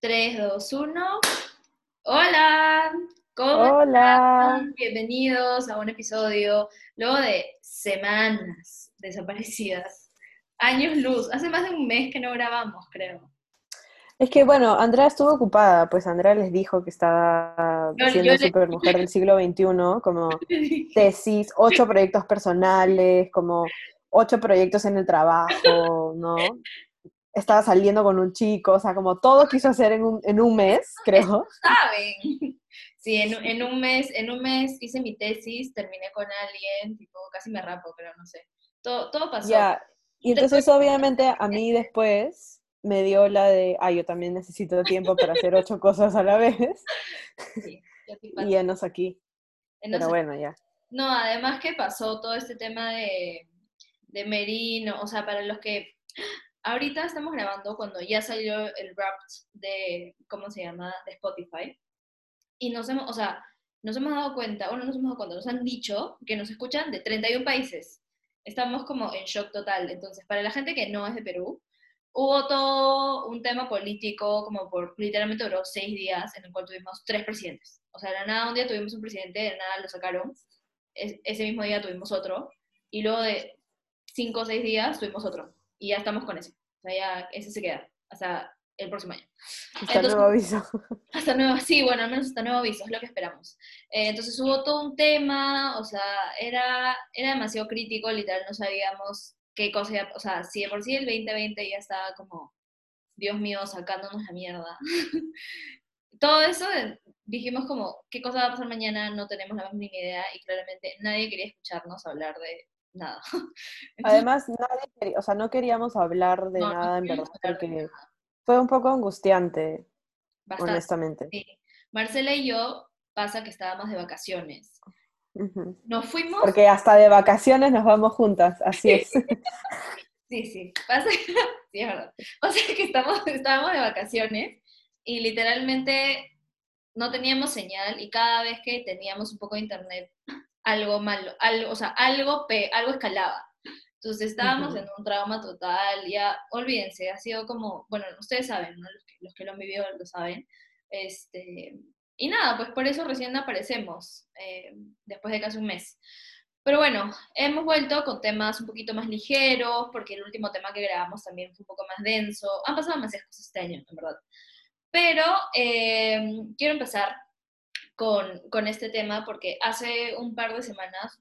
3, 2, 1. Hola, ¿cómo Hola. están? Bienvenidos a un episodio luego de semanas desaparecidas. Años luz. Hace más de un mes que no grabamos, creo. Es que bueno, Andrea estuvo ocupada, pues Andrea les dijo que estaba siendo yo le- supermujer del siglo XXI, como tesis, ocho proyectos personales, como ocho proyectos en el trabajo, ¿no? Estaba saliendo con un chico, o sea, como todo quiso hacer en un, en un mes, creo. ¿Saben? Sí, en, un- en un mes, en un mes hice mi tesis, terminé con alguien, tipo, casi me rapo, pero no sé. Todo, todo pasó. Ya, y entonces obviamente a mí después me dio la de, ah, yo también necesito tiempo para hacer ocho cosas a la vez, Sí, y fatal. llenos aquí. Pero bueno, ya. No, además que pasó todo este tema de, de Merino, o sea, para los que ahorita estamos grabando cuando ya salió el rap de, ¿cómo se llama?, de Spotify, y nos hemos, o sea, nos hemos dado cuenta, bueno, no nos hemos dado cuenta, nos han dicho que nos escuchan de 31 países. Estamos como en shock total. Entonces, para la gente que no es de Perú, hubo todo un tema político, como por, literalmente duró seis días, en el cual tuvimos tres presidentes. O sea, de nada un día tuvimos un presidente, de nada lo sacaron, es- ese mismo día tuvimos otro, y luego de cinco o seis días tuvimos otro, y ya estamos con ese. O sea, ya ese se queda hasta el próximo año. Hasta Entonces- nuevo aviso. Hasta nuevo, sí, bueno, al menos hasta nuevo aviso, es lo que esperamos. Eh, entonces hubo todo un tema, o sea, era, era demasiado crítico, literal, no sabíamos qué cosa, o sea, si de por sí el 2020 ya estaba como, Dios mío, sacándonos la mierda. todo eso, eh, dijimos como, ¿qué cosa va a pasar mañana? No tenemos la más mínima idea y claramente nadie quería escucharnos hablar de nada. Además, nadie quería- o sea, no queríamos hablar de No, nada en verdad, porque fue un poco angustiante, bastante. honestamente. Sí. Marcela y yo pasa que estábamos de vacaciones. Nos fuimos Porque hasta de vacaciones nos vamos juntas, así es. Sí, sí, pasa sí, es verdad. O sea que estamos, estábamos de vacaciones y literalmente no teníamos señal y cada vez que teníamos un poco de internet, algo malo, algo, o sea, algo, pe- algo escalaba. Entonces estábamos Ujú. en un trauma total, ya, olvídense, ha sido como, bueno, ustedes saben, ¿no? Los que, los que lo han vivido lo saben. Este, y nada, pues por eso recién aparecemos, eh, después de casi un mes. Pero bueno, hemos vuelto con temas un poquito más ligeros, porque el último tema que grabamos también fue un poco más denso. Han pasado demasiadas cosas este año, en verdad. Pero eh, quiero empezar con, este tema porque hace un par de semanas,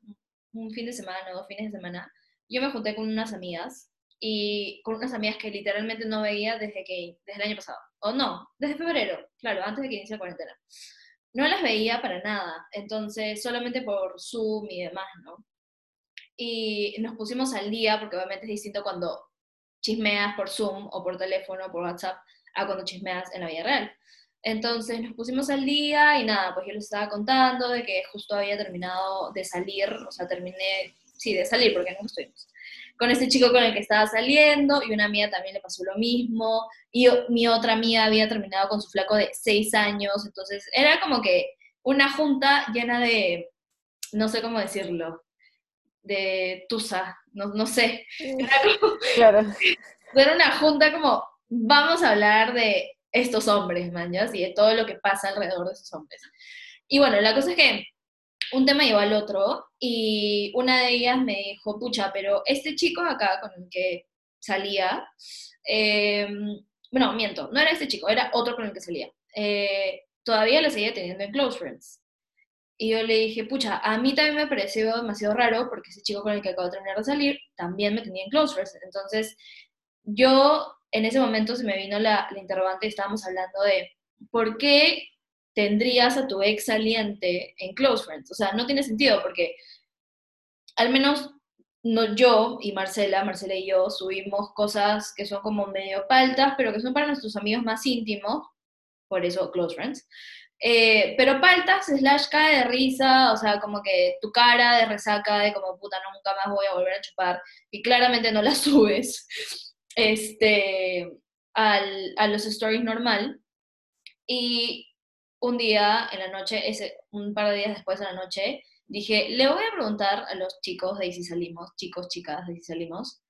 un fin de semana, dos fines de semana, yo me junté con unas amigas y con unas amigas que literalmente no veía desde que desde el año pasado. O no, desde febrero, claro, antes de que inicie la cuarentena. No las veía para nada, entonces solamente por Zoom y demás, ¿no? Y nos pusimos al día, porque obviamente es distinto cuando chismeas por Zoom o por teléfono o por WhatsApp a cuando chismeas en la vida real. Entonces nos pusimos al día y nada, pues yo les estaba contando de que justo había terminado de salir, o sea, terminé, sí, de salir porque no estuvimos, con ese chico con el que estaba saliendo y una amiga también le pasó lo mismo y mi otra amiga había terminado con su flaco de seis años, entonces era como que una junta llena de, no sé cómo decirlo, de tusa, no, no sé, era como, Claro. era una junta como, vamos a hablar de estos hombres, mañas, y de todo lo que pasa alrededor de esos hombres. Y bueno, la cosa es que un tema llevó al otro, y una de ellas me dijo, pucha, pero este chico acá con el que salía, eh, bueno, miento, no era este chico, era otro con el que salía, eh, todavía lo seguía teniendo en Close Friends. Y yo le dije, pucha, a mí también me pareció demasiado raro porque ese chico con el que acabo de terminar de salir también me tenía en Close Friends. Entonces, yo en ese momento se me vino la, interrogante y estábamos hablando de por qué tendrías a tu ex saliente en Close Friends. O sea, no tiene sentido porque al menos no, yo y Marcela, Marcela y yo, subimos cosas que son como medio paltas, pero que son para nuestros amigos más íntimos, por eso Close Friends. Eh, pero paltas slash cae de risa, o sea, como que tu cara de resaca de como puta, nunca más voy a volver a chupar, y claramente no la subes este, al, a los stories normal. Y un día en la noche, ese, un par de días después de la noche, dije, le voy a preguntar a los chicos de si salimos, chicos, chicas de si salimos,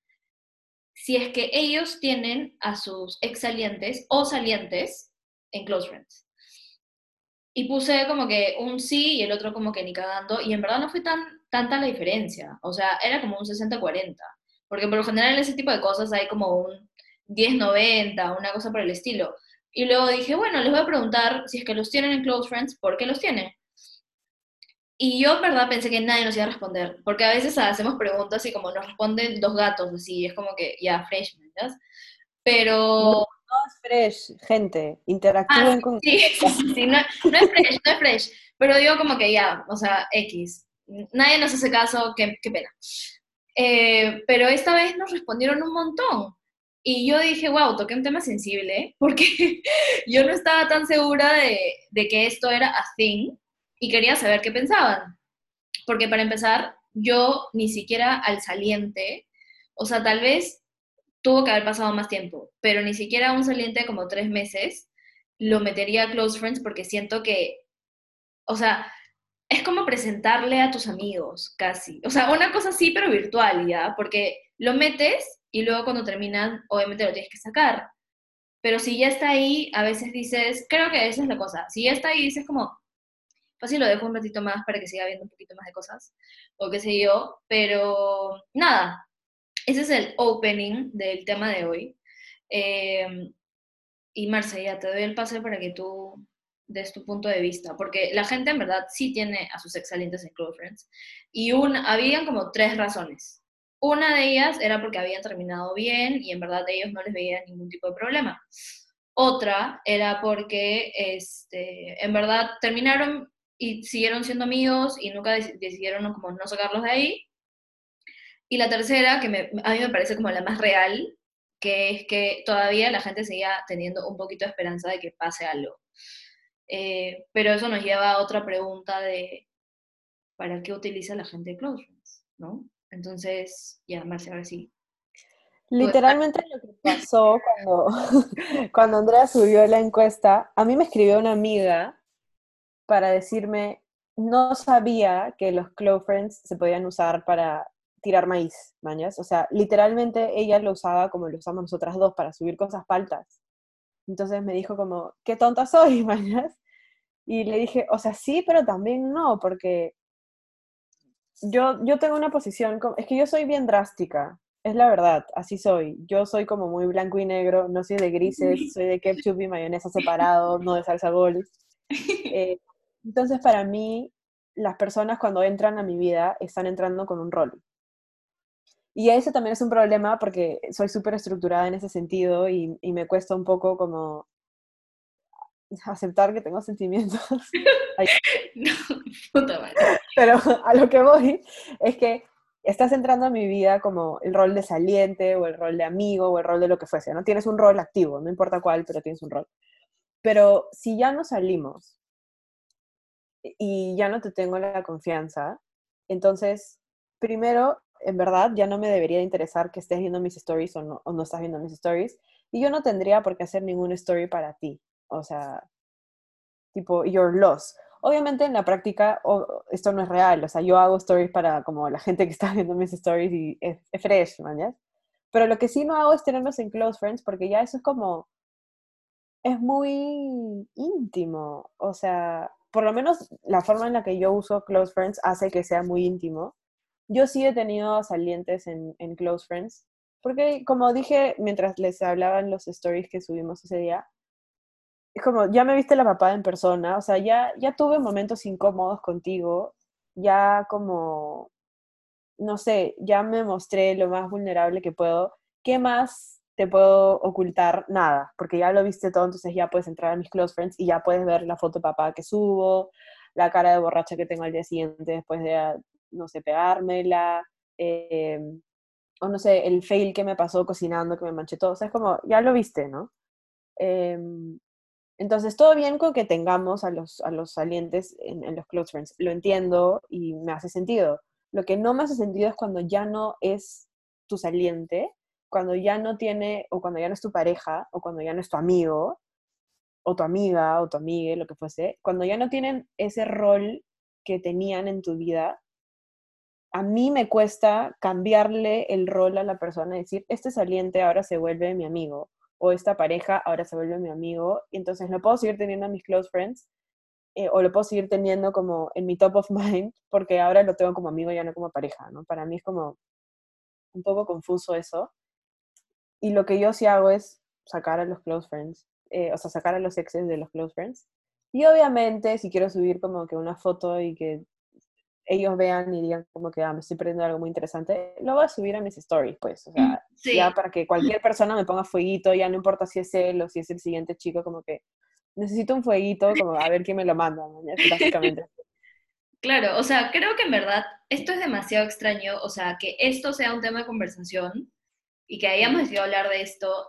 si es que ellos tienen a sus ex salientes o salientes en Close Friends. Y puse como que un sí y el otro como que ni cagando, y en verdad no fue tan, tanta la diferencia, o sea, era como un 60-40, porque por lo general en ese tipo de cosas hay como un 10-90, una cosa por el estilo. Y luego dije, bueno, les voy a preguntar si es que los tienen en Close Friends, ¿por qué los tienen? Y yo, en verdad, pensé que nadie nos iba a responder, porque a veces hacemos preguntas y como nos responden dos gatos, así, es como que ya, fresh, ¿verdad? Pero... No, es fresh, gente, interactúen Ah, con... Sí, sí, sí, no, no es fresh, no es fresh, pero digo como que ya, o sea, X. Nadie nos hace caso, qué, qué pena. Eh, pero esta vez nos respondieron un montón. Y yo dije, wow, toqué un tema sensible, porque yo no estaba tan segura de, de que esto era a thing y quería saber qué pensaban. Porque para empezar, yo ni siquiera al saliente, o sea, tal vez tuvo que haber pasado más tiempo, pero ni siquiera un saliente de como tres meses lo metería a Close Friends porque siento que, o sea, es como presentarle a tus amigos, casi. O sea, una cosa así, pero virtual, ¿ya? Porque lo metes y luego cuando terminan, obviamente lo tienes que sacar. Pero si ya está ahí, a veces dices, creo que esa es la cosa, si ya está ahí, dices como, fácil lo dejo un ratito más para que siga viendo un poquito más de cosas, o qué sé yo, pero nada, ese es el opening del tema de hoy. Eh, y Marce, ya te doy el pase para que tú des tu punto de vista, porque la gente en verdad sí tiene a sus exalientes en Close Friends, y un, habían como tres razones. Una de ellas era porque habían terminado bien y en verdad ellos no les veían ningún tipo de problema. Otra era porque este, en verdad terminaron y siguieron siendo amigos y nunca decidieron como no sacarlos de ahí. Y la tercera, que a mí me parece como la más real, que es que todavía la gente seguía teniendo un poquito de esperanza de que pase algo. Eh, pero eso nos lleva a otra pregunta de ¿para qué utiliza la gente Close Friends? ¿No? Entonces, ya, Marcia, ahora sí. Literalmente lo que pasó cuando, cuando Andrea subió la encuesta, a mí me escribió una amiga para decirme, no sabía que los Close Friends se podían usar para tirar maíz, mañas. O sea, literalmente ella lo usaba como lo usamos nosotras dos para subir cosas paltas. Entonces me dijo como, qué tonta soy, mañas. Y le dije, o sea, sí, pero también no, porque yo, yo tengo una posición, como, es que yo soy bien drástica, es la verdad, así soy. Yo soy como muy blanco y negro, no soy de grises, soy de ketchup y mayonesa separado, no de salsa golf. Eh, entonces, para mí, las personas cuando entran a mi vida están entrando con un rol. Y ese también es un problema porque soy súper estructurada en ese sentido y, y, me cuesta un poco como aceptar que tengo sentimientos. no, puta madre. Pero a lo que voy es que estás entrando a mi vida como el rol de saliente o el rol de amigo o el rol de lo que fuese, ¿no? Tienes un rol activo, no importa cuál, pero tienes un rol. Pero si ya no salimos y ya no te tengo la confianza, entonces, primero, en verdad, ya no me debería interesar que estés viendo mis stories o no, o no estás viendo mis stories. Y yo no tendría por qué hacer ningún story para ti. O sea, tipo, your loss. Obviamente en la práctica oh, esto no es real, o sea, yo hago stories para como la gente que está viendo mis stories y es, es fresh, ¿mañas? Pero lo que sí no hago es tenerlos en close friends porque ya eso es como, es muy íntimo, o sea, por lo menos la forma en la que yo uso close friends hace que sea muy íntimo. Yo sí he tenido salientes en, close friends, porque como dije mientras les hablaba en los stories que subimos ese día, es como, ya me viste la papá en persona, o sea, ya, ya tuve momentos incómodos contigo, ya como, no sé, ya me mostré lo más vulnerable que puedo. ¿Qué más te puedo ocultar? Nada, porque ya lo viste todo, entonces ya puedes entrar a mis close friends y ya puedes ver la foto de papá que subo, la cara de borracha que tengo al día siguiente después de, no sé, pegármela, eh, o no sé, el fail que me pasó cocinando, que me manché todo, o sea, es como, ya lo viste, ¿no? Eh, entonces, todo bien con que tengamos a los, a los salientes en, en, los close friends. Lo entiendo y me hace sentido. Lo que no me hace sentido es cuando ya no es tu saliente, cuando ya no tiene, o cuando ya no es tu pareja, o cuando ya no es tu amigo, o tu amiga, o tu amiga, lo que fuese, cuando ya no tienen ese rol que tenían en tu vida, a mí me cuesta cambiarle el rol a la persona y decir, este saliente ahora se vuelve mi amigo, o esta pareja ahora se vuelve mi amigo, y entonces lo puedo seguir teniendo a mis close friends, eh, o lo puedo seguir teniendo como en mi top of mind, porque ahora lo tengo como amigo, ya no como pareja, ¿no? Para mí es como un poco confuso eso. Y lo que yo sí hago es sacar a los close friends, eh, o sea, sacar a los exes de los close friends. Y obviamente, si quiero subir como que una foto y que ellos vean y digan como que ah, me estoy perdiendo algo muy interesante, lo voy a subir a mis stories, pues, o sea, ya para que cualquier persona me ponga fueguito, ya no importa si es él o si es el siguiente chico, como que necesito un fueguito, como a ver quién me lo manda, básicamente. Claro, o sea, creo que en verdad esto es demasiado extraño, o sea, que esto sea un tema de conversación y que hayamos decidido hablar de esto,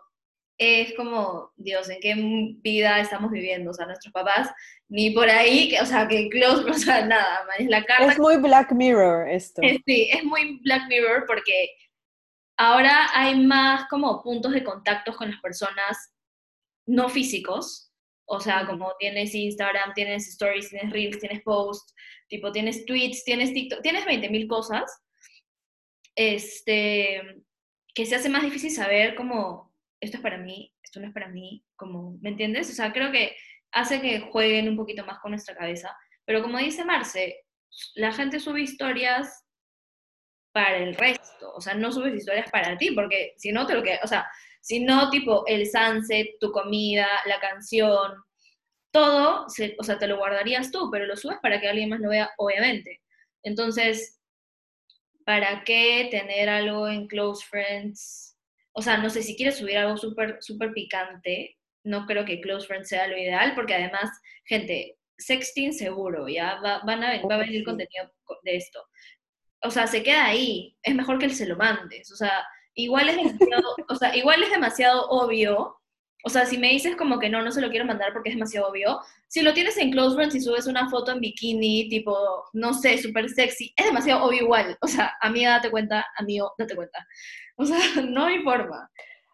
es como, Dios, ¿en qué vida estamos viviendo? O sea, nuestros papás, ni por ahí, que, o sea, que close, o sea, nada, es la carta. Es muy Black Mirror esto. Sí, es muy Black Mirror porque ahora hay más como puntos de contacto con las personas no físicos, o sea, como tienes Instagram, tienes stories, tienes reels, tienes posts, tipo tienes tweets, tienes TikTok, tienes 20.000 cosas, este, que se hace más difícil saber como, esto es para mí, esto no es para mí, como, ¿me entiendes? O sea, creo que hace que jueguen un poquito más con nuestra cabeza. Pero como dice Marce, la gente sube historias para el resto, o sea, no subes historias para ti, porque si no te lo que, o sea, si no, tipo, el sunset, tu comida, la canción, todo, o sea, te lo guardarías tú, pero lo subes para que alguien más lo vea, obviamente. Entonces, ¿para qué tener algo en Close Friends? O sea, no sé, si quieres subir algo súper, súper picante, no creo que Close Friends sea lo ideal, porque además, gente, sexting seguro, ya va, van a, va a venir contenido de esto. O sea, se queda ahí, es mejor que él se lo mandes, o sea, igual es demasiado, o sea, igual es demasiado obvio. O sea, si me dices como que no, no se lo quiero mandar porque es demasiado obvio, si lo tienes en Close Friends y subes una foto en bikini, tipo, no sé, súper sexy, es demasiado obvio igual. O sea, amiga, date cuenta, amigo, date cuenta. O sea, no hay forma.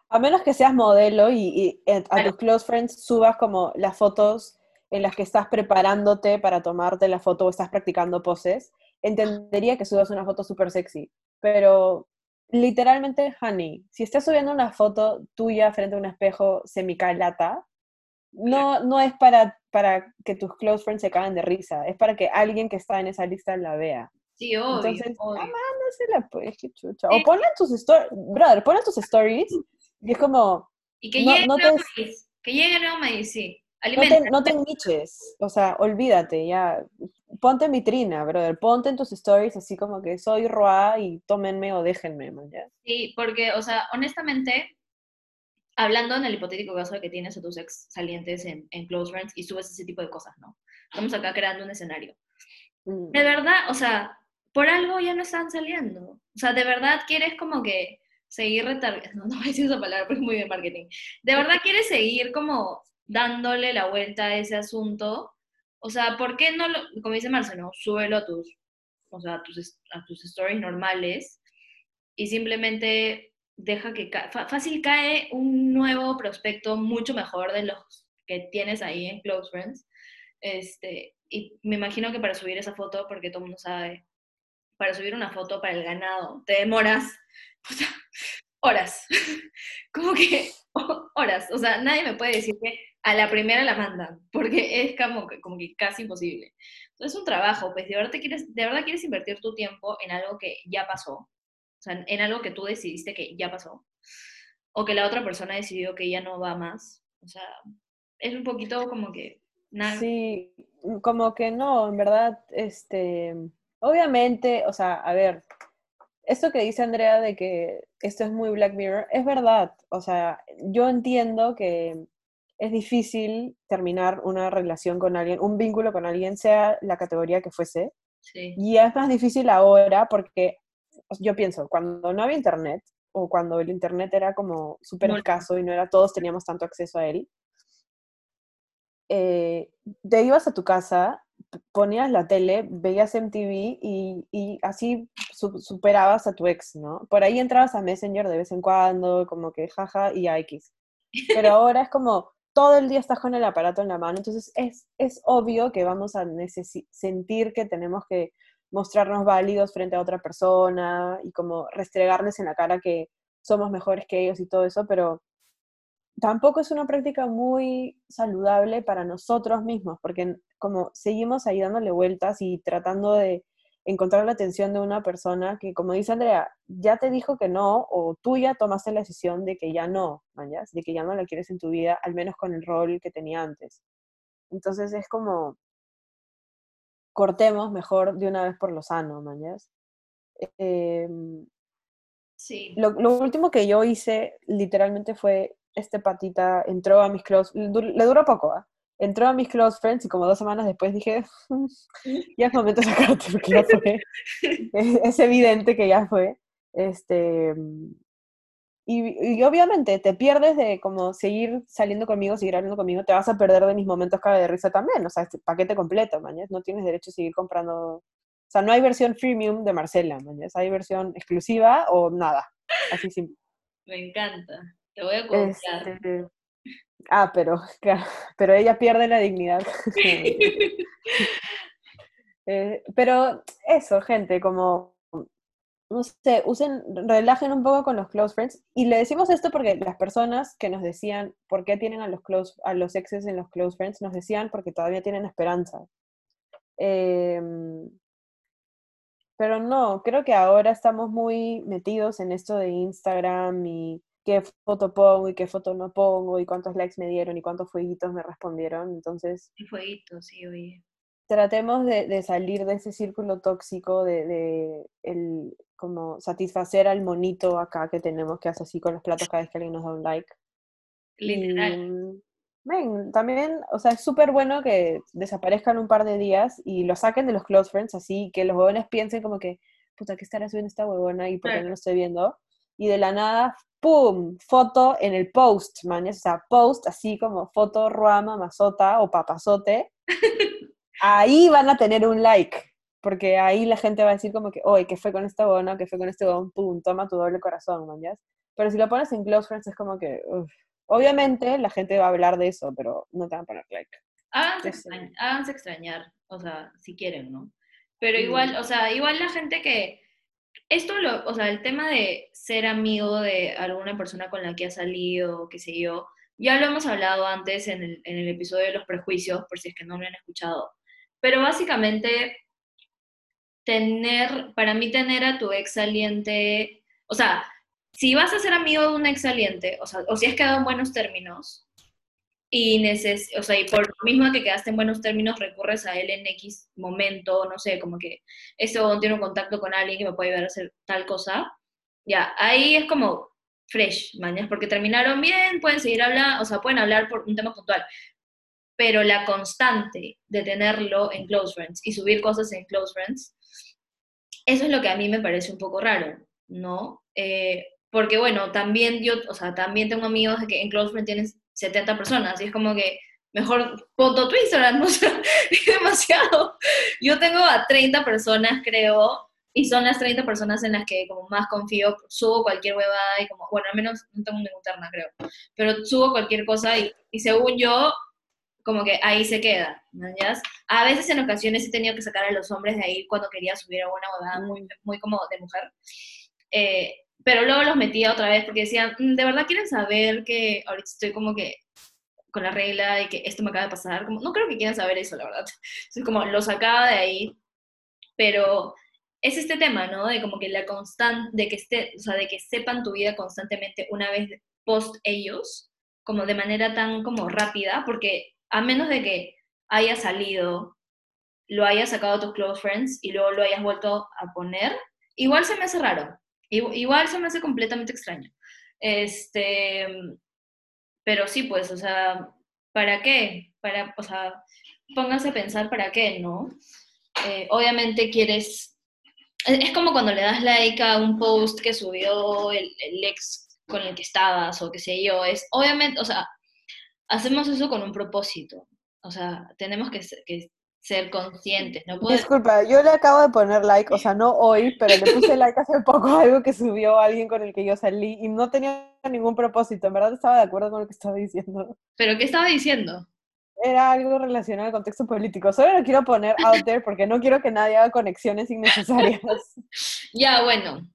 A menos que seas modelo y, a tus Close Friends subas como las fotos en las que estás preparándote para tomarte la foto o estás practicando poses, entendería que subas una foto súper sexy. Pero literalmente, honey, si estás subiendo una foto tuya frente a un espejo semicalata, no, no es para, para que tus close friends se caigan de risa, es para que alguien que está en esa lista la vea. Sí, obvio. Entonces, la pues, qué chucha. O ponle tus stories, brother, ponle tus stories y es como... Y que llegue no, maíz, que llegue nuevo maíz, sí. No te, no te niches, o sea, olvídate, ya, ponte en vitrina, brother, ponte en tus stories así como que soy Roa y tómenme o déjenme, man, ¿ya? Sí, porque, o sea, honestamente, hablando en el hipotético caso de que tienes a tus ex salientes en, en Close Friends y subes ese tipo de cosas, ¿no? Estamos acá creando un escenario. Mm. De verdad, o sea, por algo ya no están saliendo. O sea, de verdad quieres como que seguir retargando, no, no voy a decir esa palabra porque es muy de marketing. De verdad quieres seguir como dándole la vuelta a ese asunto o sea, ¿por qué no, lo, como dice Marcelo, súbelo a tus, o sea, a tus, stories normales y simplemente deja que fácil cae un nuevo prospecto mucho mejor de los que tienes ahí en Close Friends. Este, y me imagino que para subir esa foto, porque todo el mundo sabe, para subir una foto para el ganado, te demoras horas. como que horas. O sea, nadie me puede decir que a la primera la mandan, porque es como, como que casi imposible. Entonces es un trabajo, pues de verdad, quieres, de verdad quieres invertir tu tiempo en algo que ya pasó, o sea, en algo que tú decidiste que ya pasó, o que la otra persona decidió que ya no va más. O sea, es un poquito como que... Nada. Sí, como que no, en verdad, este, obviamente, o sea, a ver, esto que dice Andrea de que esto es muy Black Mirror, es verdad, o sea, yo entiendo que es difícil terminar una relación con alguien, un vínculo con alguien, sea la categoría que fuese. Y es más difícil ahora porque yo pienso, cuando no había internet, o cuando el internet era como súper escaso y no era todos teníamos tanto acceso a él, eh, te ibas a tu casa, ponías la tele, veías MTV y, y así superabas a tu ex, ¿no? Por ahí entrabas a Messenger de vez en cuando, como que jaja y a X. Pero ahora es como, todo el día estás con el aparato en la mano, entonces es, es obvio que vamos a sentir que tenemos que mostrarnos válidos frente a otra persona y como restregarles en la cara que somos mejores que ellos y todo eso, pero tampoco es una práctica muy saludable para nosotros mismos, porque como seguimos ahí dándole vueltas y tratando de encontrar la atención de una persona que, como dice Andrea, ya te dijo que no, o tú ya tomaste la decisión de que ya no, mañas, de que ya no la quieres en tu vida, al menos con el rol que tenía antes. Entonces es como, cortemos mejor de una vez por lo sano, mañas. Em, sí. Lo, lo, último que yo hice literalmente fue, este patita entró a mis close, le duró poco, ¿ah? entró a mis close friends y como dos semanas después dije, ya es momento de sacarte porque ya fue. es, evidente que ya fue. Este, y, obviamente te pierdes de como seguir saliendo conmigo, seguir hablando conmigo, te vas a perder de mis momentos cabe de risa también, o sea, este paquete completo, mañana, no tienes derecho a seguir comprando, o sea, no hay versión freemium de Marcela, mañana, hay versión exclusiva o nada, así simple. Me encanta, te voy a contar. Este, Ah, pero, pero ella pierde la dignidad. Eh, pero eso, gente, como, no sé, usen, relajen un poco con los close friends. Y le decimos esto porque las personas que nos decían por qué tienen a los, close, a los exes en los close friends, nos decían porque todavía tienen esperanza. Em, pero no, creo que ahora estamos muy metidos en esto de Instagram y qué foto pongo y qué foto no pongo y cuántos likes me dieron y cuántos fueguitos me respondieron. Entonces... Y fueguitos, sí, oye. Tratemos de, salir de ese círculo tóxico de, el, como satisfacer al monito acá que tenemos que hace así con los platos cada vez que alguien nos da un like. Literal. ven, también, o sea, es súper bueno que desaparezcan un par de días y lo saquen de los close friends, así que los jóvenes piensen como que, puta, ¿qué estará subiendo esta huevona y por qué no lo estoy viendo? Y de la nada ¡pum! Foto en el post, man. O sea, post así como foto, ruama, masota o papazote. ahí van a tener un like. Porque ahí la gente va a decir como que, oye, ¿qué fue con esta bona? ¿Qué fue con este bon? ¡Pum! Toma tu doble corazón, man. Pero si lo pones en close friends es como que, obviamente la gente va a hablar de eso, pero no te van a poner like. Háganse, extrañar, o sea, si quieren, ¿no? Pero igual, o sea, igual la gente que, esto, lo, o sea, el tema de ser amigo de alguna persona con la que ha salido, qué sé yo, ya lo hemos hablado antes en el, en el episodio de los prejuicios, por si es que no lo han escuchado. Pero básicamente, tener, para mí tener a tu ex saliente, o sea, si vas a ser amigo de un ex saliente, o sea, o si has quedado en buenos términos, y, neces o sea, y por lo mismo que quedaste en buenos términos, recurres a él en X momento, no sé, como que ese tiene un contacto con alguien que me puede ayudar a hacer tal cosa, ya, ahí es como fresh, mañas, porque terminaron bien, pueden seguir hablando, o sea, pueden hablar por un tema puntual, pero la constante de tenerlo en Close Friends y subir cosas en Close Friends, eso es lo que a mí me parece un poco raro, ¿no? Eh, porque bueno, también yo, o sea, también tengo amigos que en Close Friends tienen 70 personas, y es como que mejor ponto tu Instagram, ¿no? es demasiado. Yo tengo a 30 personas, creo, y son las 30 personas en las que como más confío, subo cualquier huevada y como, bueno, al menos no tengo ninguna interna, creo, pero subo cualquier cosa y, y según yo, como que ahí se queda, ¿no? A veces en ocasiones he tenido que sacar a los hombres de ahí cuando quería subir a una huevada muy, muy como de mujer. Eh, pero luego los metía otra vez porque decían, mm, ¿de verdad quieren saber que ahorita estoy como que con la regla y que esto me acaba de pasar? Como, no creo que quieran saber eso, la verdad. Entonces, como lo sacaba de ahí, pero es este tema, ¿no? De como que la constante, de que esté, o sea, de que sepan tu vida constantemente una vez post ellos, como de manera tan como rápida, porque a menos de que haya salido, lo hayas sacado a tus close friends y luego lo hayas vuelto a poner, igual se me hace raro. Igual se me hace completamente extraño. Este, pero sí, pues, o sea, ¿para qué? Para, o sea, pónganse a pensar para qué, ¿no? Eh, obviamente quieres, es como cuando le das like a un post que subió el, ex con el que estabas o qué sé yo, es obviamente, o sea, hacemos eso con un propósito, o sea, tenemos que ser conscientes. No Disculpa, yo le acabo de poner like, o sea, no hoy, pero le puse like hace poco a algo que subió alguien con el que yo salí y no tenía ningún propósito. En verdad estaba de acuerdo con lo que estaba diciendo. ¿Pero qué estaba diciendo? Era algo relacionado al contexto político. Solo lo quiero poner out there porque no quiero que nadie haga conexiones innecesarias. ya, bueno.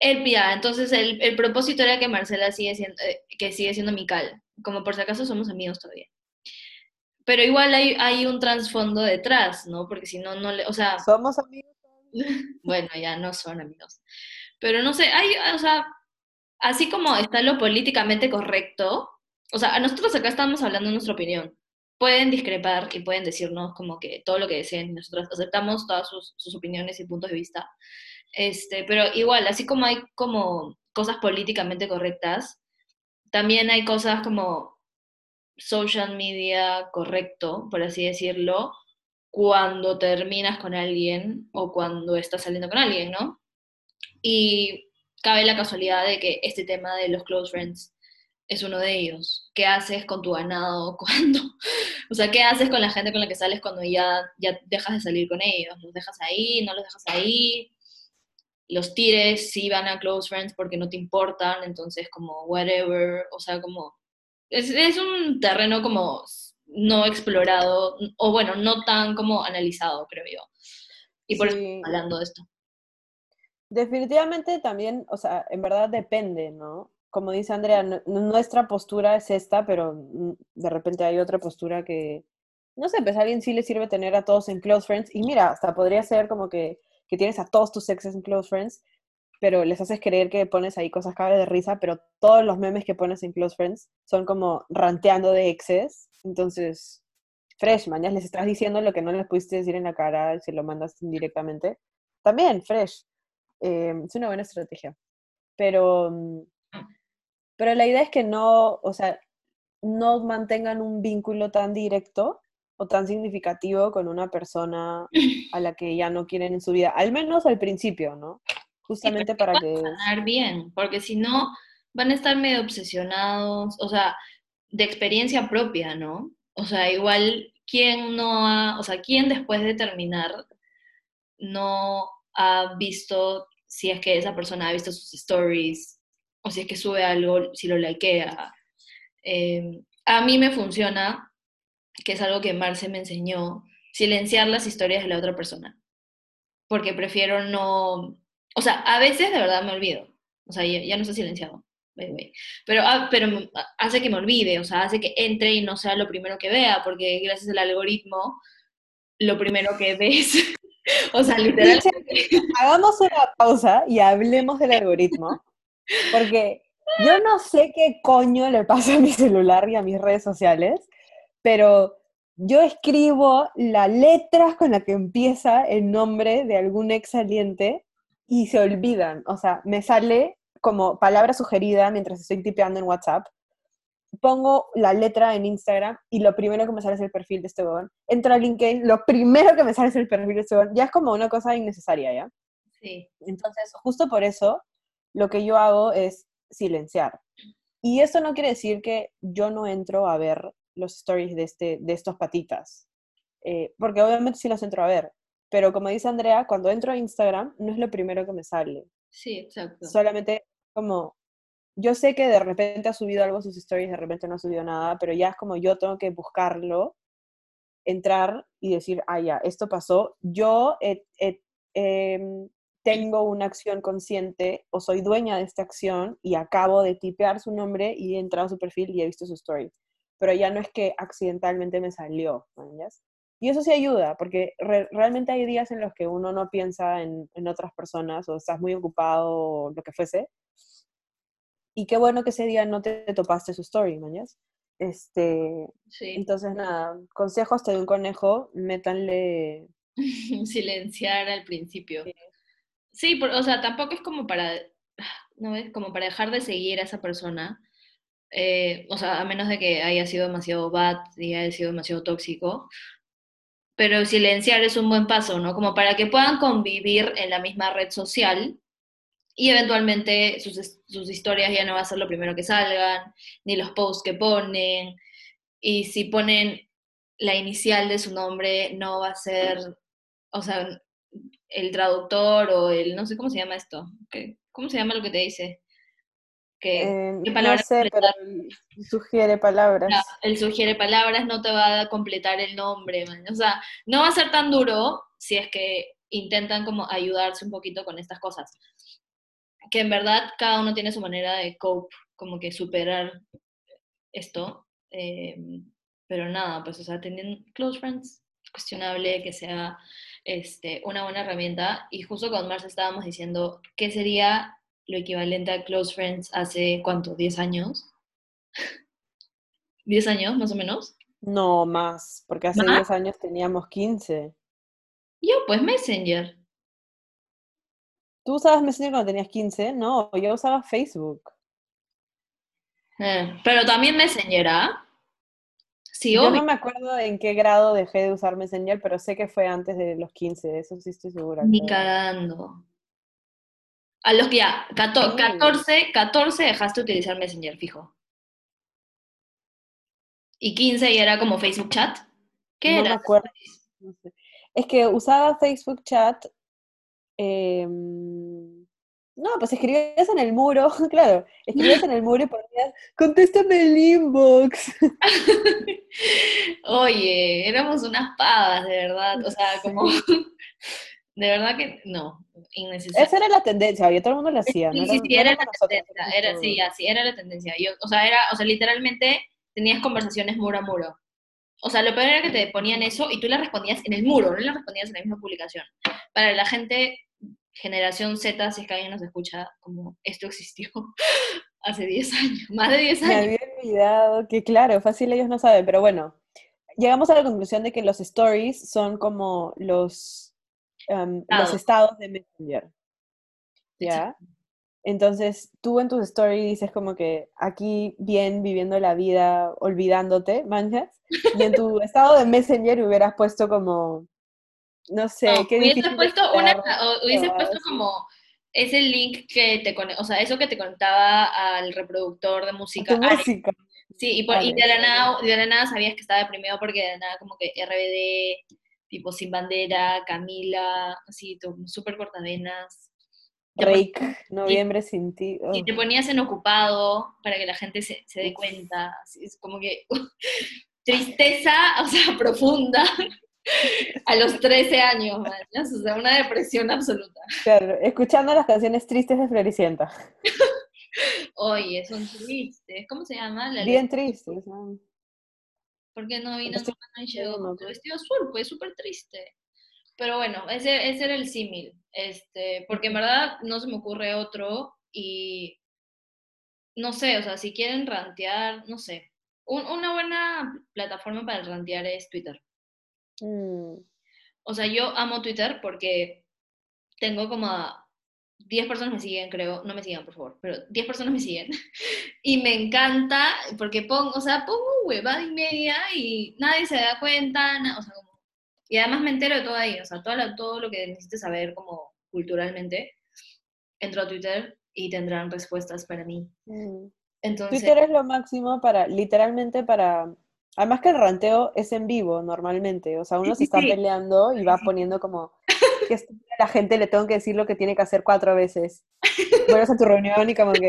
El, ya, entonces el, el, propósito era que Marcela sigue siendo, eh, que sigue siendo Mical, como por si acaso somos amigos todavía. Pero igual hay, hay un trasfondo detrás, ¿no? Porque si no, no le, o sea... Somos amigos. bueno, ya no son amigos. Pero no sé, hay, o sea, así como está lo políticamente correcto, o sea, nosotros acá estamos hablando de nuestra opinión. Pueden discrepar y pueden decirnos como que todo lo que deseen, nosotros aceptamos todas sus, sus opiniones y puntos de vista. Este, pero igual, así como hay como cosas políticamente correctas, también hay cosas como social media correcto, por así decirlo, cuando terminas con alguien o cuando estás saliendo con alguien, ¿no? Y cabe la casualidad de que este tema de los close friends es uno de ellos. ¿Qué haces con tu ganado cuando, o sea, qué haces con la gente con la que sales cuando ya, ya dejas de salir con ellos? ¿Los dejas ahí? ¿No los dejas ahí? Los tires si van a close friends porque no te importan, entonces como whatever, o sea, como es, es un terreno como no explorado, o bueno, no tan como analizado, creo yo. Y por eso hablando de esto. Definitivamente también, o sea, en verdad depende, ¿no? Como dice Andrea, nuestra postura es esta, pero de repente hay otra postura que, no sé, pues a alguien sí le sirve tener a todos en close friends. Y mira, hasta podría ser como que, que tienes a todos tus exes en close friends, pero les haces creer que pones ahí cosas cabe de risa, pero todos los memes que pones en Close Friends son como ranteando de exes. Entonces, fresh, man, ya les estás diciendo lo que no les pudiste decir en la cara si lo mandas indirectamente. También, fresh. Em, es una buena estrategia. Pero, mm, pero la idea es que no, o sea, no mantengan un vínculo tan directo o tan significativo con una persona a la que ya no quieren en su vida, al menos al principio, ¿no? Justamente para que... Ganar bien, porque si no, van a estar medio obsesionados, o sea, de experiencia propia, ¿no? O sea, igual, ¿quién no ha, o sea, quién después de terminar no ha visto si es que esa persona ha visto sus stories o si es que sube algo, si lo likea? Eh, a mí me funciona, que es algo que Marce me enseñó, silenciar las historias de la otra persona, porque prefiero no, o sea, a veces de verdad me olvido. O sea, ya, no está silenciado. Pero, ah, pero hace que me olvide, o sea, hace que entre y no sea lo primero que vea, porque gracias al algoritmo, lo primero que ves, o sea, literalmente... Hagamos una pausa y hablemos del algoritmo, porque yo no sé qué coño le pasa a mi celular y a mis redes sociales, pero yo escribo la letra con la que empieza el nombre de algún ex saliente y se olvidan. O sea, me sale como palabra sugerida mientras estoy tipeando en WhatsApp. Pongo la letra en Instagram y lo primero que me sale es el perfil de este weón. Entro a LinkedIn, lo primero que me sale es el perfil de este weón. Ya es como una cosa innecesaria, ¿ya? Sí. Entonces, justo por eso, lo que yo hago es silenciar. Y eso no quiere decir que yo no entro a ver los stories de, este, de estos patitas. Eh, porque obviamente sí los entro a ver, pero como dice Andrea, cuando entro a Instagram no es lo primero que me sale. Sí, exacto. Solamente como, yo sé que de repente ha subido algo a sus stories, de repente no ha subido nada, pero ya es como yo tengo que buscarlo, entrar y decir, ah, ya, esto pasó. Yo em, tengo una acción consciente o soy dueña de esta acción y acabo de tipear su nombre y he entrado a su perfil y he visto su story. Pero ya no es que accidentalmente me salió, ¿ya? Y eso sí ayuda, porque realmente hay días en los que uno no piensa en, otras personas o estás muy ocupado o lo que fuese. Y qué bueno que ese día no te topaste su story, mañas. Este, sí. Entonces, nada, consejos te doy un conejo, métanle... Silenciar al principio. Sí, o sea, tampoco es como para, ¿no es? Como para dejar de seguir a esa persona. Eh, o sea, a menos de que haya sido demasiado bad y haya sido demasiado tóxico, pero silenciar es un buen paso, ¿no? Como para que puedan convivir en la misma red social y eventualmente sus, historias ya no va a ser lo primero que salgan, ni los posts que ponen, y si ponen la inicial de su nombre no va a ser, o sea, el traductor o el, no sé cómo se llama esto, ¿cómo se llama lo que te dice? Eh, no sé, pero sugiere palabras. el sugiere palabras no te va a completar el nombre, o sea, no va a ser tan duro si es que intentan como ayudarse un poquito con estas cosas. que en verdad cada uno tiene su manera de cope, como que superar esto. eh, pero nada, pues, o sea, teniendo close friends, cuestionable que sea este, una buena herramienta. Y justo con Marcia estábamos diciendo, ¿qué sería lo equivalente a close friends hace, ¿cuánto? ¿10 años? ¿10 años, más o menos? No, más, porque hace ¿Más? 10 años teníamos 15. Yo, pues Messenger. ¿Tú usabas Messenger cuando tenías 15? No, yo usaba Facebook. Eh, pero también Messenger, ¿ah? Sí, Yo no me acuerdo en qué grado dejé de usar Messenger, pero sé que fue antes de los 15, eso sí estoy segura. Ni cagando. A los que ya, 14, Sí. 14, 14 dejaste de utilizar Messenger, fijo. Y 15 ya era como Facebook Chat. ¿Qué No me era? acuerdo. No sé. Es que usaba Facebook Chat. em, no, pues escribías en el muro, claro, escribías en el muro y ponías, contéstame el inbox. Oye, éramos unas pavas, de verdad. O sea, como. De verdad que no, innecesario. Esa era la tendencia, oye, todo el mundo lo hacía, ¿no? Sí, sí, Era- sí, no era la tendencia, era, sí, así, era la tendencia. Yo, o sea, era, o sea, literalmente tenías conversaciones muro a muro. O sea, lo peor era que te ponían eso y tú le respondías en el muro, no le respondías en la misma publicación. Para la gente, generación Z, si es que alguien nos escucha, como esto existió hace 10 años, más de 10 Me años. había olvidado que, claro, fácil ellos no saben, pero bueno, llegamos a la conclusión de que los stories son como los, em, los Estados. de Messenger. ¿Ya? Entonces, tú en tus stories dices como que aquí bien viviendo la vida, olvidándote, manjas, y en tu estado de Messenger hubieras puesto como, no sé, No, qué hubieses puesto una, o hubieses puesto como ese link que te o sea, eso que te conectaba al reproductor de música. Sí, y, por- y de la nada, de la nada sabías que estaba deprimido porque de la nada como que RBD, tipo Sin Bandera, Camila, así, súper cortavenas. Rake, noviembre sin ti. y oh. te ponías en ocupado para que la gente se, se dé cuenta. Así, es como que tristeza, o sea, profunda, a los 13 años, ¿ya? o sea, una depresión absoluta. Claro, escuchando las canciones tristes de Floricienta. Oye, son tristes. ¿Cómo se llama? La Bien tristes. ¿no? ¿Por qué no vino llegó azul, con ¿no? su vestido azul? Pues súper triste. Pero bueno, ese, ese era el símil. Este, porque en verdad no se me ocurre otro y no sé, o sea, si quieren rantear, no sé. Un- una buena plataforma para rantear es Twitter. Mm, O sea, yo amo Twitter porque tengo como 10 personas me siguen, creo. No me sigan, por favor, pero 10 personas me siguen. Y me encanta porque pongo, o sea, pongo huevada y media y nadie se da cuenta, na- o sea, como- y además me entero de todo ahí, o sea, todo lo, todo lo que necesites saber como culturalmente, entro a Twitter y tendrán respuestas para mí. mm. Entonces, Twitter es lo máximo para, literalmente para, además que el ranteo es en vivo normalmente, o sea, uno se está sí. peleando y va poniendo como, que estúpida la gente le tengo que decir lo que tiene que hacer cuatro veces. Vuelves a tu reunión y como que,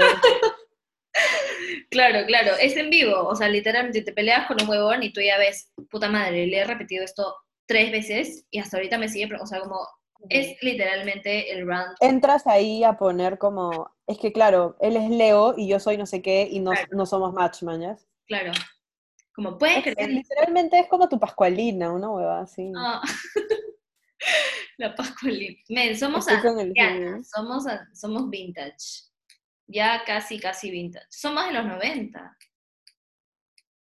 Claro, claro, es en vivo, o sea, literalmente te peleas con un huevón y tú ya ves, puta madre, le he repetido esto tres veces y hasta ahorita me sigue, o sea, como es literalmente el rant. entras ahí a poner como, es que claro, él es Leo y yo soy no sé qué y no, Claro. no somos match, mañas. Claro. Como puedes Es- creer. literalmente es como tu Pascualina, una hueva así. Ah. La Pascualina. Men, somos ancianas, somos, a- somos vintage. Ya casi, casi vintage. Somos de los 90.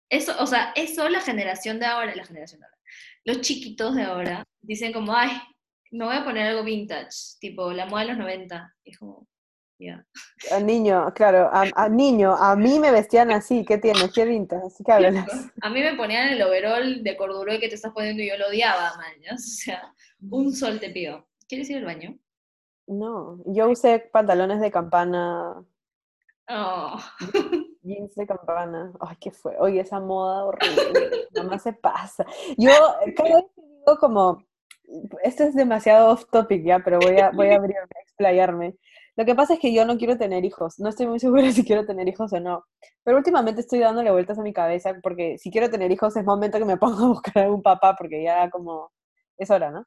Eso, o sea, eso la generación de ahora, la generación de ahora. Los chiquitos de ahora dicen como, ay, me voy a poner algo vintage, tipo la moda de los 90. Y es como, ya. A niño, claro, a, a niño, a mí me vestían así, ¿qué tienes? ¿Qué vintas? Así que háblalas. A mí me ponían el overall de corduroy que te estás poniendo y yo lo odiaba, man. O sea, un sol te pido. ¿Quieres ir al baño? No, yo usé pantalones de campana, Oh. jeans de campana. Ay, ¿qué fue? Oye, esa moda horrible, nada más se pasa. Yo cada vez que digo como, esto es demasiado off topic ya, pero voy a, voy a abrirme, a explayarme. Lo que pasa es que yo no quiero tener hijos, no estoy muy segura si quiero tener hijos o no, pero últimamente estoy dándole vueltas a mi cabeza porque si quiero tener hijos es momento que me ponga a buscar algún papá porque ya como es hora, ¿no?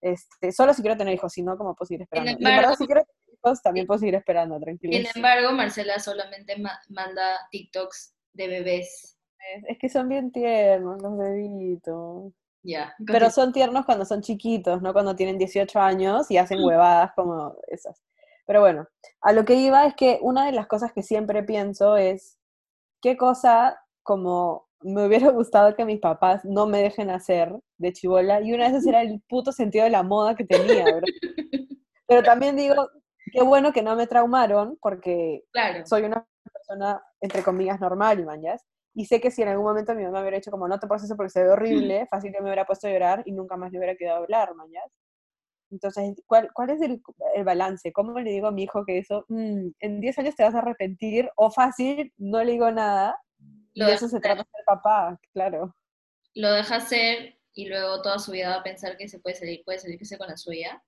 Este, solo si quiero tener hijos, si no, como puedo seguir esperando. Verdad, embargo- si quiero tener hijos, también puedo seguir esperando, tranquilo. Sin embargo, Marcela solamente manda TikToks de bebés. Es que son bien tiernos los bebitos. Ya. Pero son tiernos cuando son chiquitos, no cuando tienen 18 años y hacen huevadas como esas. Pero bueno, a lo que iba es que una de las cosas que siempre pienso es qué cosa como me hubiera gustado que mis papás no me dejen hacer de chivola y una de esas era el puto sentido de la moda que tenía, ¿verdad? Pero también digo, qué bueno que no me traumaron porque soy una persona, entre comillas, normal, mañas. Y sé que si en algún momento mi mamá me hubiera hecho como no te eso porque se ve horrible, fácil que me hubiera puesto a llorar y nunca más le hubiera quedado a hablar, mañas. Entonces, ¿cuál, cuál es el, el, balance? ¿Cómo le digo a mi hijo que eso, mm, en 10 años te vas a arrepentir? O fácil, no le digo nada. y de eso se trata de ser papá, claro. Lo deja ser y luego toda su vida va a pensar que se puede salir, puede salirse con la suya.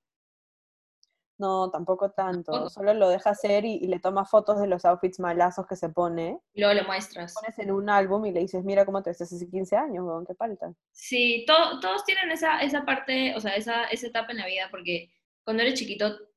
No, tampoco tanto. Solo lo deja hacer y, le toma fotos de los outfits malazos que se pone. Y luego le muestras. Pones en un álbum y le dices, mira cómo te ves hace 15 años, weón, qué falta. Sí, todos tienen esa, esa parte, o sea, esa, esa etapa en la vida, porque cuando eres chiquito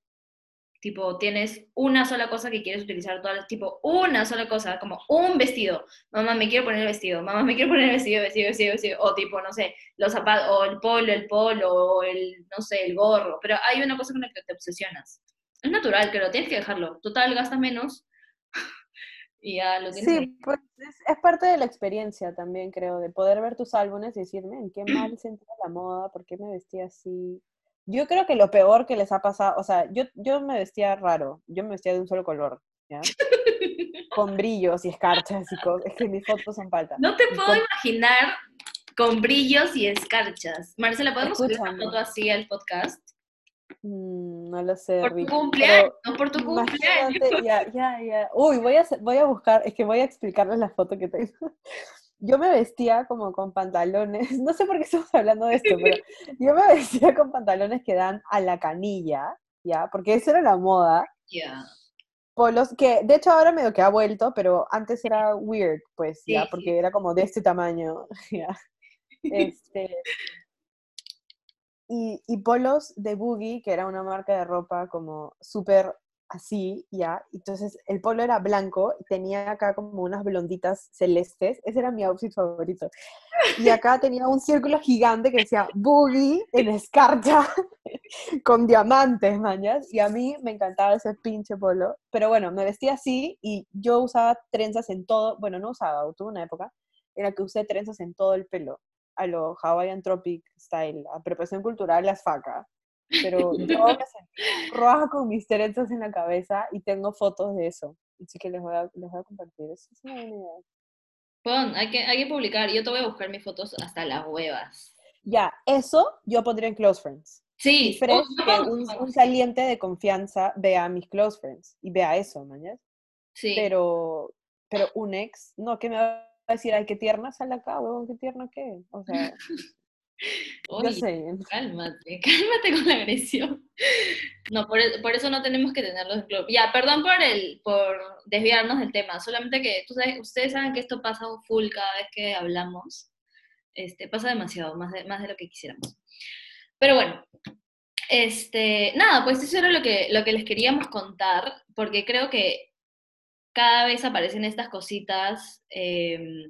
tipo, tienes una sola cosa que quieres utilizar todas tipo, una sola cosa, como un vestido. Mamá, me quiero poner el vestido. Mamá, me quiero poner el vestido, vestido, vestido, vestido. O tipo, no sé, los zapatos, o el polo, el polo, o el, no sé, el gorro. Pero hay una cosa con la que te obsesionas. Es natural, que lo tienes que dejarlo. Total, gastas menos. y ya lo tienes. Sí, pues es, parte de la experiencia también, creo, de poder ver tus álbumes y decirme en qué mal sentía la moda, por qué me vestía así yo creo que lo peor que les ha pasado, o sea, yo, yo me vestía raro, yo me vestía de un solo color, ¿ya? con brillos y escarchas y cosas, es que mis fotos son faltas. No te puedo imaginar con brillos y escarchas. Marcela, ¿podemos subir una foto así al podcast? Mm, no lo sé. Por tu cumpleaños, no por tu cumpleaños. Ya, ya, ya. Uy, voy a, voy a buscar, es que voy a explicarles la foto que tengo yo me vestía como con pantalones, no sé por qué estamos hablando de esto, pero yo me vestía con pantalones que dan a la canilla, ¿ya? Porque esa era la moda. Ya. Polos, que de hecho ahora medio que ha vuelto, pero antes era weird, pues, ¿ya? Porque era como de este tamaño, ¿ya? Este, y, y, polos de Boogie, que era una marca de ropa como súper así, ya. Entonces el polo era blanco tenía acá como unas blonditas celestes. Ese era mi outfit favorito. Y acá tenía un círculo gigante que decía boogie en escarcha con diamantes, mañas. Y a mí me encantaba ese pinche polo. Pero bueno, me vestía así y yo usaba trenzas en todo. Bueno, no usaba, tuve una época en la que usé trenzas en todo el pelo. A lo Hawaiian Tropic Style, a preparación cultural, las facas pero yo me sentí roja con mis trenzas en la cabeza y tengo fotos de eso. Así que les voy a, les voy a compartir. Eso es una buena idea. Pon, hay que, hay que publicar. Yo te voy a buscar mis fotos hasta las huevas. Ya, eso yo pondría en Close Friends. Sí. que un, un, saliente de confianza vea a mis Close Friends y vea eso, ¿mañas? Sí. Pero, pero un ex, no, ¿qué me va a decir? Ay, qué tierna sale acá, huevón, qué tierna qué. O sea, Cálmate, cálmate con la agresión. No, por, por eso no tenemos que tenerlos en club. Ya, perdón por el, por desviarnos del tema, solamente que tú sabes, ustedes saben que esto pasa full cada vez que hablamos. Este, pasa demasiado, más de, más de lo que quisiéramos. Pero bueno, este, nada, pues eso era lo que, lo que les queríamos contar, porque creo que cada vez aparecen estas cositas eh,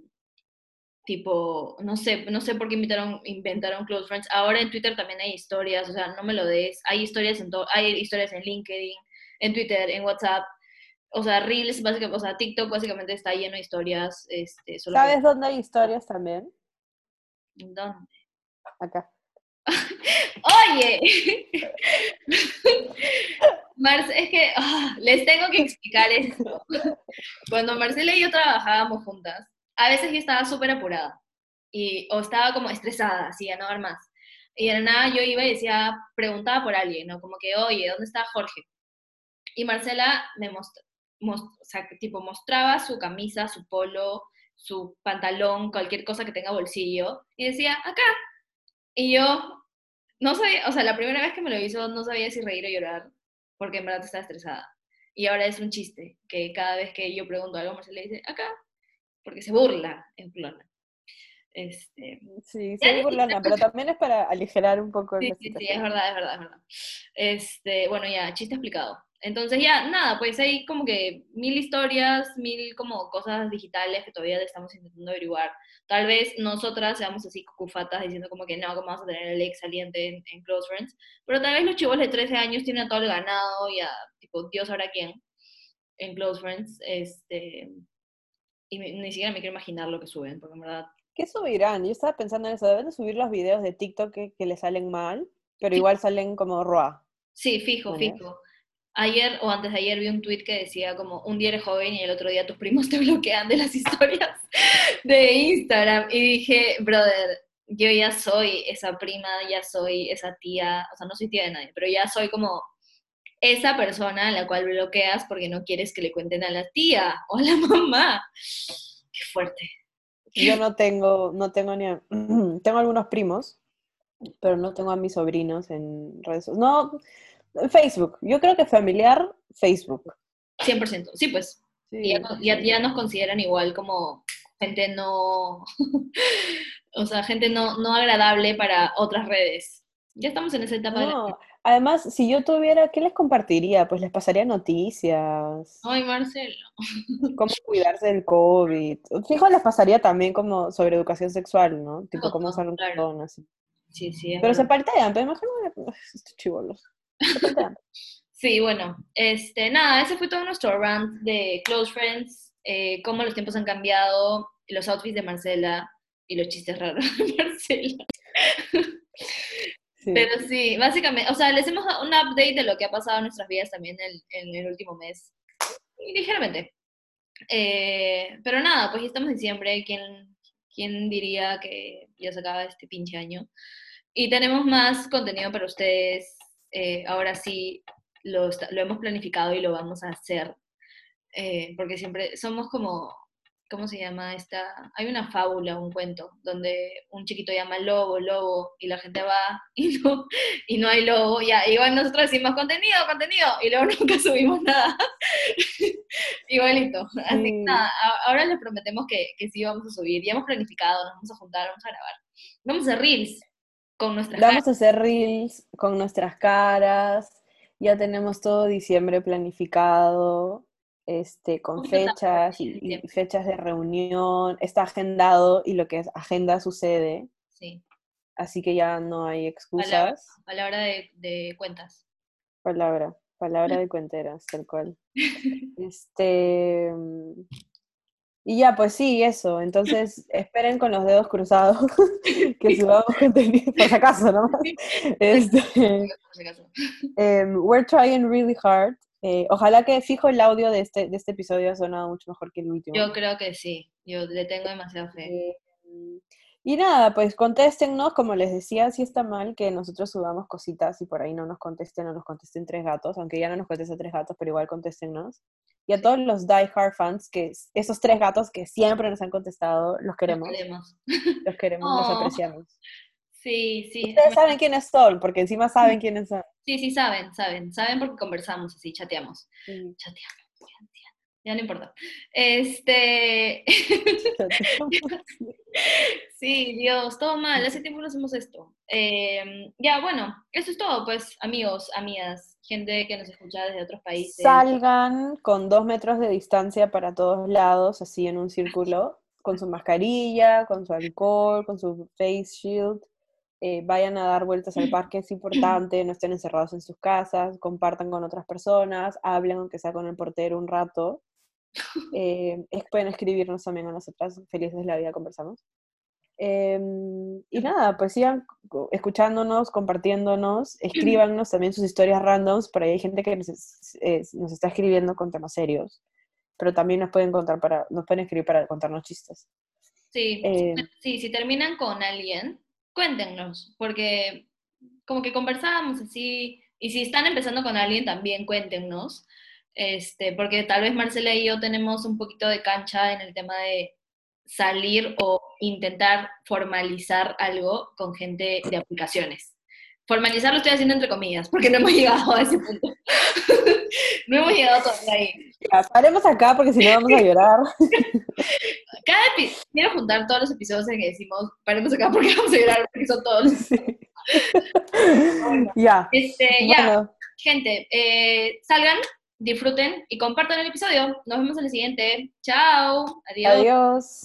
tipo, no sé, no sé por qué inventaron, inventaron Close Friends. Ahora en Twitter también hay historias, o sea, no me lo des. Hay historias en todo, hay historias en LinkedIn, en Twitter, en WhatsApp. O sea, Reels, básicamente, o sea, TikTok básicamente está lleno de historias. Este, ¿Sabes dónde hay historias también? ¿Dónde? Acá. Oye, es que ah, les tengo que explicar esto. Cuando Marcela y yo trabajábamos juntas, a veces yo estaba súper apurada y, o estaba como estresada, así, a no dar más. Y de nada yo iba y decía, preguntaba por alguien, ¿no? Como que, oye, ¿dónde está Jorge? Y Marcela me tipo, mostraba su camisa, su polo, su pantalón, cualquier cosa que tenga bolsillo, y decía, acá. Y yo no sabía, o sea, la primera vez que me lo hizo no sabía si reír o llorar, porque en verdad estaba estresada. Y ahora es un chiste, que cada vez que yo pregunto algo, Marcela dice, acá porque se burla en plona. Este, sí, se burla, pero también es para aligerar un poco sí, sí, sí, es verdad, es verdad, es verdad. Este, bueno, ya, chiste explicado. Entonces ya, nada, pues hay como que mil historias, mil como cosas digitales que todavía estamos intentando averiguar. Tal vez nosotras seamos así cucufatas diciendo como que no, ¿cómo vamos a tener el ex saliente en, en Close Friends? Pero tal vez los chivos de 13 años tienen a todo el ganado y a, tipo, Dios sabrá quién en Close Friends, este, y me- ni siquiera me quiero imaginar lo que suben, porque en verdad ¿Qué subirán? Yo estaba pensando en eso. Deben de subir los videos de TikTok que, que le salen mal, pero igual salen como raw. Sí, fijo, fijo. Ayer o antes de ayer vi un tweet que decía como un día eres joven y el otro día tus primos te bloquean de las historias de Instagram. Y dije, brother, yo ya soy esa prima, ya soy esa tía, o sea, no soy tía de nadie, pero ya soy como esa persona a la cual bloqueas porque no quieres que le cuenten a la tía o a la mamá. Qué fuerte. Yo no tengo, no tengo ni a- tengo algunos primos, pero no tengo a mis sobrinos en redes sociales. No, Facebook. Yo creo que familiar, Facebook. 100%. Sí, pues, Sí, ya, no- ya, ya nos consideran igual como gente no, o sea, gente no, no agradable para otras redes. Ya estamos en esa etapa de la... Además, si yo tuviera, ¿qué les compartiría? Pues les pasaría noticias, Ay, Marcelo. cómo cuidarse del COVID. Fijo, les pasaría también como sobre educación sexual, ¿no? Tipo, cómo usar un claro. condón, así. Sí, sí. Pero se verdad. paltean, pero imagino estos chivolos. Se. Sí, bueno, este, nada, ese fue todo nuestro rant de Close Friends, eh, cómo los tiempos han cambiado, los outfits de Marcela y los chistes raros de Marcela. Pero sí, básicamente, o sea, les hemos dado un update de lo que ha pasado en nuestras vidas también en, en el último mes. Y ligeramente. Eh, pero nada, pues ya estamos en diciembre. ¿Quién, ¿Quién diría que ya se acaba este pinche año? Y tenemos más contenido para ustedes. Eh, ahora sí, lo, lo hemos planificado y lo vamos a hacer. Eh, porque siempre somos como, ¿cómo se llama esta? Hay una fábula, un cuento, donde un chiquito llama lobo, lobo, y la gente va y no, y no hay lobo. Ya, igual nosotros decimos contenido, contenido, y luego nunca subimos nada. Igualito. Así que nada, ahora les prometemos que, que sí vamos a subir. Ya hemos planificado, nos vamos a juntar, vamos a grabar. Vamos a hacer reels con nuestras Vamos a hacer reels con nuestras caras. Ya tenemos todo diciembre planificado, este, con fechas y, fechas de reunión. Está agendado y lo que es agenda sucede. Sí, Así que ya no hay Palabra. excusas. a la hora de, de cuentas. Palabra, palabra de cuenteras, tal cual. Este. mm, Y ya, pues sí, eso. Entonces, esperen con los dedos cruzados que subamos contenido, por si acaso, ¿no? Este, por si acaso. em, we're trying really hard. Eh, ojalá que fijo el audio de este, de este episodio ha sonado mucho mejor que el último. Yo creo que sí, yo le tengo demasiada fe. Eh, y nada, pues contéstennos, como les decía, si está mal que nosotros subamos cositas y por ahí no nos contesten o nos contesten tres gatos, aunque ya no nos contesten tres gatos, pero igual contéstennos. Y a todos los Die Hard fans, que es- esos tres gatos que siempre nos han contestado, los queremos, Nos queremos. los queremos, los Oh. apreciamos. Sí, sí. Ustedes saben quiénes son, porque encima saben quiénes son. Sí, sí, saben, saben. Saben porque conversamos así, chateamos. Sí. Chateamos, chateamos. Ya no importa. Este. Sí, Dios, todo mal. Hace tiempo no hacemos esto. Eh, ya, bueno, eso es todo, pues, amigos, amigas, gente que nos escucha desde otros países. Salgan con dos metros de distancia para todos lados, así en un círculo, con su mascarilla, con su alcohol, con su face shield. Eh, vayan a dar vueltas al parque, es importante, no estén encerrados en sus casas, compartan con otras personas, hablen aunque sea con el portero un rato. Eh, es- pueden escribirnos también a nosotras, felices de la vida conversamos. Em, y nada, pues sigan escuchándonos, compartiéndonos, escríbanos también sus historias randoms, por ahí hay gente que nos, es- nos está escribiendo con temas serios, pero también nos pueden contar para, nos pueden escribir para contarnos chistes. Sí, Eh, sí, si terminan con alguien, cuéntenos, porque como que conversábamos así, y si están empezando con alguien, también cuéntenos, este, porque tal vez Marcela y yo tenemos un poquito de cancha en el tema de salir o intentar formalizar algo con gente de aplicaciones. Formalizar lo estoy haciendo entre comillas, porque no hemos llegado a ese punto. no hemos llegado todavía ahí. ya, paremos acá porque si no vamos a llorar. Cada epi- quiero juntar todos los episodios en que decimos, paremos acá porque vamos a llorar, porque son todos. ya. Este, ya, gente, eh, salgan, disfruten y compartan el episodio. Nos vemos en el siguiente. Chao. Adiós. Adiós.